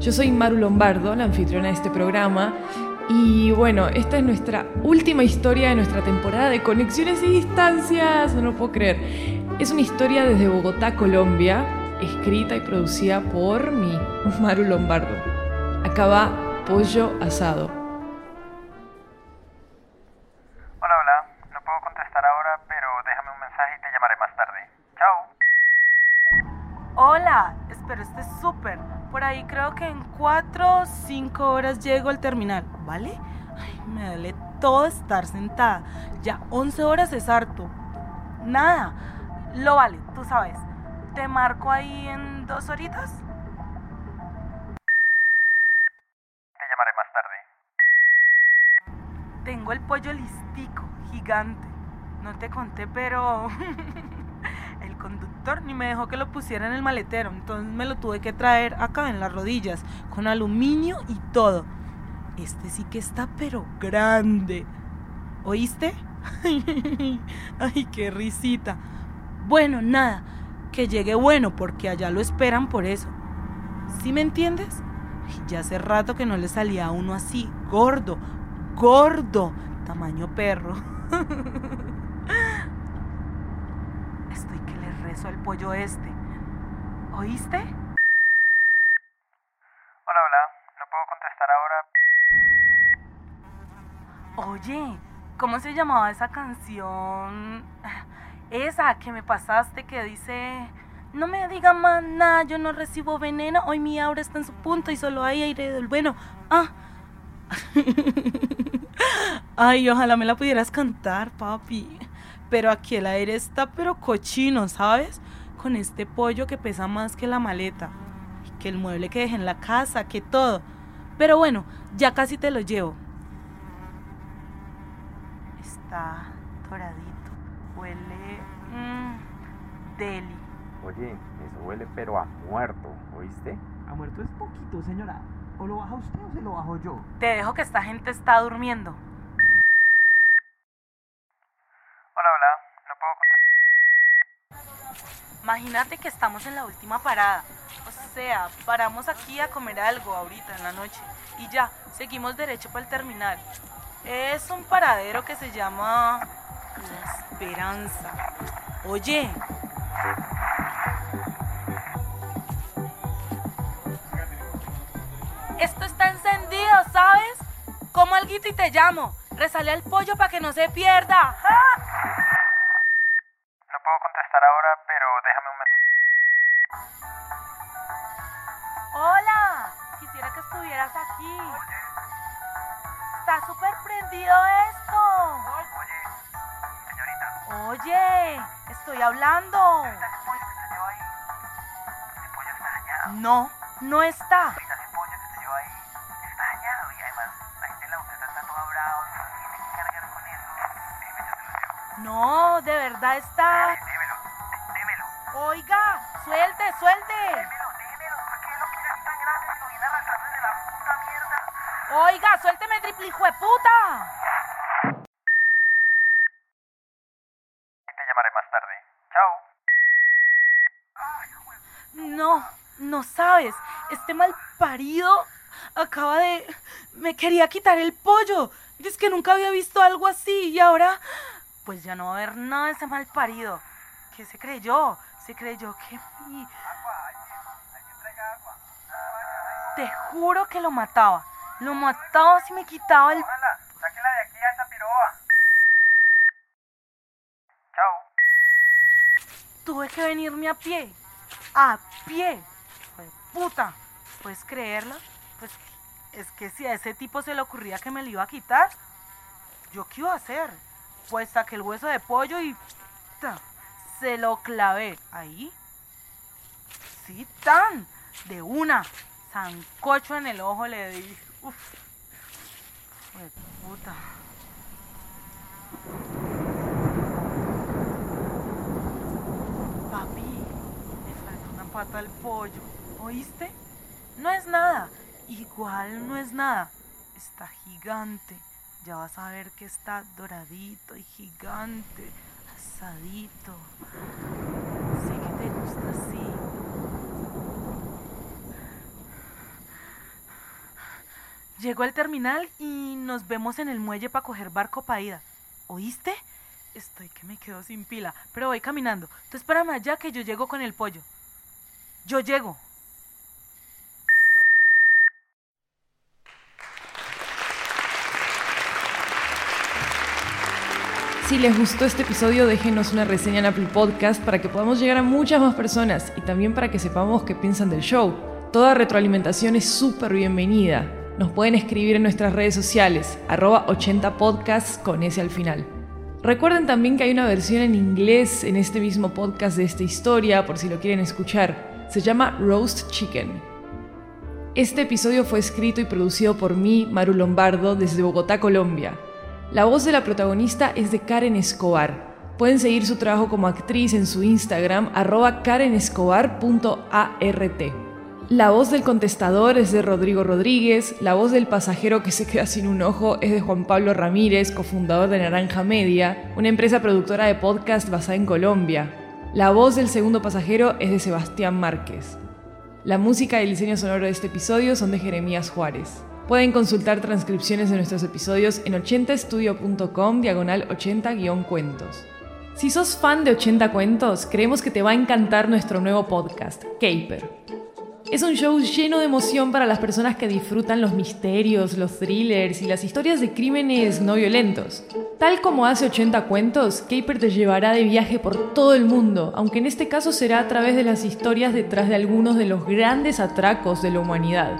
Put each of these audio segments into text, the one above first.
Yo soy Maru Lombardo, la anfitriona de este programa, y bueno, esta es nuestra última historia de nuestra temporada de Conexiones y Distancias, no lo puedo creer. Es una historia desde Bogotá, Colombia, escrita y producida por mí, Maru Lombardo. Acá va Pollo Asado. Hola, espero estés súper. Por ahí creo que en 4 o 5 horas llego al terminal, ¿vale? Ay, me duele todo estar sentada. Ya 11 horas es harto. Nada, lo vale, tú sabes. ¿Te marco ahí en dos horitas? Te llamaré más tarde. Tengo el pollo listico, gigante. No te conté, pero conductor ni me dejó que lo pusiera en el maletero, entonces me lo tuve que traer acá en las rodillas, con aluminio y todo. Este sí que está pero grande. ¿Oíste? Ay, qué risita. Bueno, nada, que llegue bueno porque allá lo esperan por eso. ¿Sí me entiendes? Ya hace rato que no le salía a uno así, gordo, gordo, tamaño perro. Estoy al pollo este. ¿Oíste? Hola, hola. No puedo contestar ahora. Oye, ¿cómo se llamaba esa canción? Esa que me pasaste que dice... No me diga más nada, yo no recibo veneno. Hoy mi aura está en su punto y solo hay aire del bueno. Ah. Ay, ojalá me la pudieras cantar, papi. Pero aquí el aire está pero cochino, ¿sabes? Con este pollo que pesa más que la maleta. Que el mueble que dejé en la casa, que todo. Pero bueno, ya casi te lo llevo. Está doradito. Huele... Mmm, deli. Oye, eso huele pero a muerto, ¿oíste? A muerto es poquito, señora. ¿O lo baja usted o se lo bajo yo? Te dejo que esta gente está durmiendo. Hola, hola. No puedo contestar. Imagínate que estamos en la última parada. O sea, paramos aquí a comer algo ahorita en la noche. Y ya, seguimos derecho para el terminal. Es un paradero que se llama La Esperanza. Oye. Esto está encendido, ¿sabes? Como alguito y te llamo. Resale al pollo para que no se pierda. ¡Ah! Estuvieras aquí. Está súper prendido esto. Oye, señorita. Oye, estoy hablando. No, no está. No, de verdad está. Démelo, dé- démelo. Oiga, suelte, suelte. Oiga, suélteme, triple hijo de puta. Y te llamaré más tarde. Chao. No, no sabes. Este mal parido acaba de. Me quería quitar el pollo. Es que nunca había visto algo así y ahora. Pues ya no va a haber nada de ese mal parido. ¿Qué se creyó? Se creyó que. mi- Te juro que lo mataba. Lo mataba si me quitaba el... Cójala, sáquela de aquí a esa piroba. Chao. Tuve que venirme a pie. A pie. Fue puta. ¿Puedes creerlo? Pues es que si a ese tipo se le ocurría que me lo iba a quitar, ¿yo qué iba a hacer? Pues saqué el hueso de pollo y... ta, se lo clavé. Ahí. Sí, tan. De una. Sancocho en el ojo le di. Uf. Fue puta. Papi, me falta una pata al pollo. ¿Oíste? No es nada. Igual no es nada. Está gigante. Ya vas a ver que está doradito y gigante. Asadito. Sé que te gusta así. Llegó al terminal y nos vemos en el muelle para coger barco para ida. ¿Oíste? Estoy que me quedo sin pila, pero voy caminando. Tú espérame allá que yo llego con el pollo. Yo llego. Si les gustó este episodio, déjenos una reseña en Apple Podcast para que podamos llegar a muchas más personas y también para que sepamos qué piensan del show. Toda retroalimentación es súper bienvenida. Nos pueden escribir en nuestras redes sociales, arroba 80podcasts con ese al final. Recuerden también que hay una versión en inglés en este mismo podcast de esta historia, por si lo quieren escuchar. Se llama Roast Chicken. Este episodio fue escrito y producido por mí, Maru Lombardo, desde Bogotá, Colombia. La voz de la protagonista es de Karen Escobar. Pueden seguir su trabajo como actriz en su Instagram, arroba karenescobar.art. La voz del contestador es de Rodrigo Rodríguez, la voz del pasajero que se queda sin un ojo es de Juan Pablo Ramírez, cofundador de Naranja Media, una empresa productora de podcast basada en Colombia. La voz del segundo pasajero es de Sebastián Márquez. La música y el diseño sonoro de este episodio son de Jeremías Juárez. Pueden consultar transcripciones de nuestros episodios en 80estudio.com diagonal 80-cuentos. Si sos fan de 80 cuentos, creemos que te va a encantar nuestro nuevo podcast, Caper. Es un show lleno de emoción para las personas que disfrutan los misterios, los thrillers y las historias de crímenes no violentos. Tal como hace 80 cuentos, Caper te llevará de viaje por todo el mundo, aunque en este caso será a través de las historias detrás de algunos de los grandes atracos de la humanidad.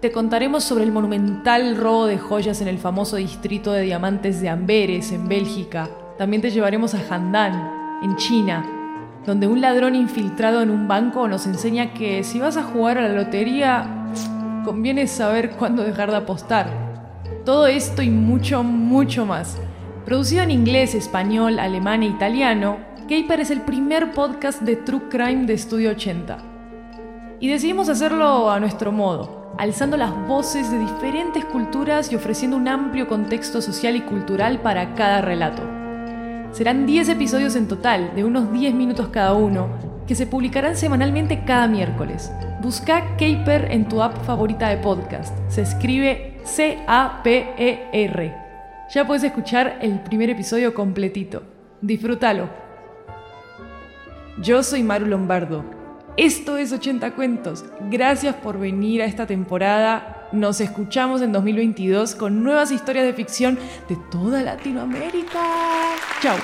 Te contaremos sobre el monumental robo de joyas en el famoso distrito de diamantes de Amberes, en Bélgica. También te llevaremos a Handan, en China, donde un ladrón infiltrado en un banco nos enseña que si vas a jugar a la lotería, conviene saber cuándo dejar de apostar. Todo esto y mucho, mucho más. Producido en inglés, español, alemán e italiano, Caper es el primer podcast de True Crime de Estudio 80. Y decidimos hacerlo a nuestro modo, alzando las voces de diferentes culturas y ofreciendo un amplio contexto social y cultural para cada relato. Serán 10 episodios en total, de unos 10 minutos cada uno, que se publicarán semanalmente cada miércoles. Busca Caper en tu app favorita de podcast. Se escribe C-A-P-E-R. Ya puedes escuchar el primer episodio completito. Disfrútalo. Yo soy Maru Lombardo. Esto es 80 Cuentos. Gracias por venir a esta temporada. Nos escuchamos en 2022 con nuevas historias de ficción de toda Latinoamérica. Chao.